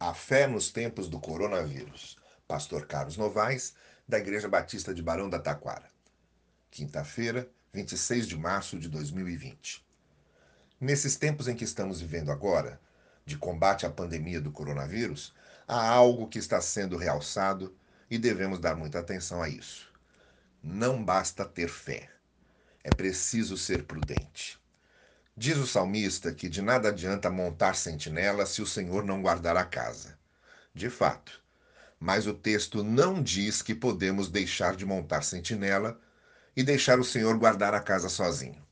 A fé nos tempos do coronavírus. Pastor Carlos Novaes, da Igreja Batista de Barão da Taquara. Quinta-feira, 26 de março de 2020. Nesses tempos em que estamos vivendo agora, de combate à pandemia do coronavírus, há algo que está sendo realçado e devemos dar muita atenção a isso. Não basta ter fé, é preciso ser prudente. Diz o salmista que de nada adianta montar sentinela se o Senhor não guardar a casa. De fato. Mas o texto não diz que podemos deixar de montar sentinela e deixar o Senhor guardar a casa sozinho.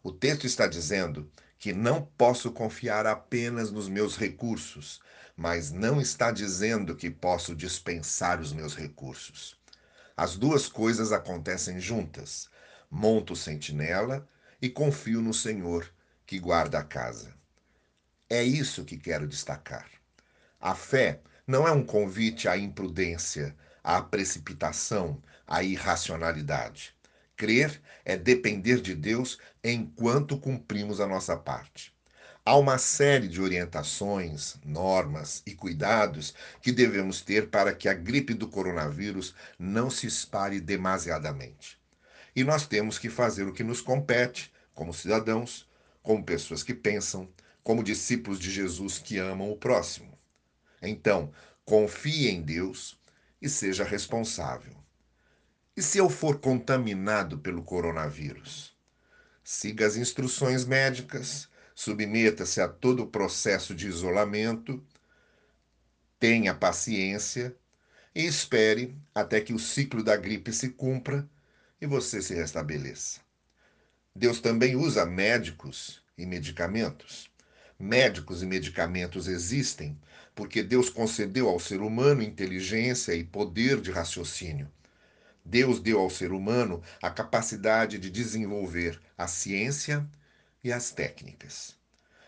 O texto está dizendo que não posso confiar apenas nos meus recursos, mas não está dizendo que posso dispensar os meus recursos. As duas coisas acontecem juntas. Monto sentinela e confio no Senhor que guarda a casa. É isso que quero destacar. A fé não é um convite à imprudência, à precipitação, à irracionalidade. Crer é depender de Deus enquanto cumprimos a nossa parte. Há uma série de orientações, normas e cuidados que devemos ter para que a gripe do coronavírus não se espalhe demasiadamente. E nós temos que fazer o que nos compete, como cidadãos, como pessoas que pensam, como discípulos de Jesus que amam o próximo. Então, confie em Deus e seja responsável. E se eu for contaminado pelo coronavírus? Siga as instruções médicas, submeta-se a todo o processo de isolamento, tenha paciência e espere até que o ciclo da gripe se cumpra e você se restabeleça. Deus também usa médicos e medicamentos. Médicos e medicamentos existem porque Deus concedeu ao ser humano inteligência e poder de raciocínio. Deus deu ao ser humano a capacidade de desenvolver a ciência e as técnicas.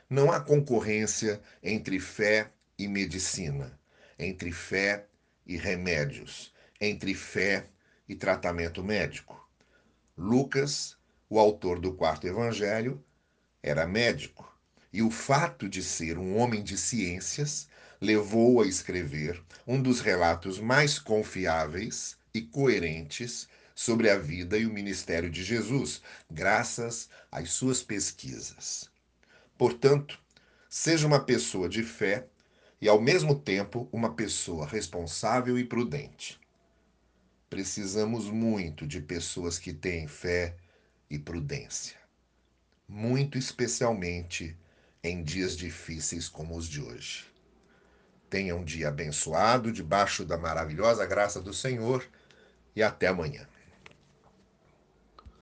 Não há concorrência entre fé e medicina, entre fé e remédios, entre fé e tratamento médico. Lucas, o autor do quarto evangelho, era médico, e o fato de ser um homem de ciências levou a escrever um dos relatos mais confiáveis e coerentes sobre a vida e o ministério de Jesus, graças às suas pesquisas. Portanto, seja uma pessoa de fé e, ao mesmo tempo, uma pessoa responsável e prudente. Precisamos muito de pessoas que têm fé e prudência, muito especialmente em dias difíceis como os de hoje. Tenha um dia abençoado, debaixo da maravilhosa graça do Senhor, e até amanhã.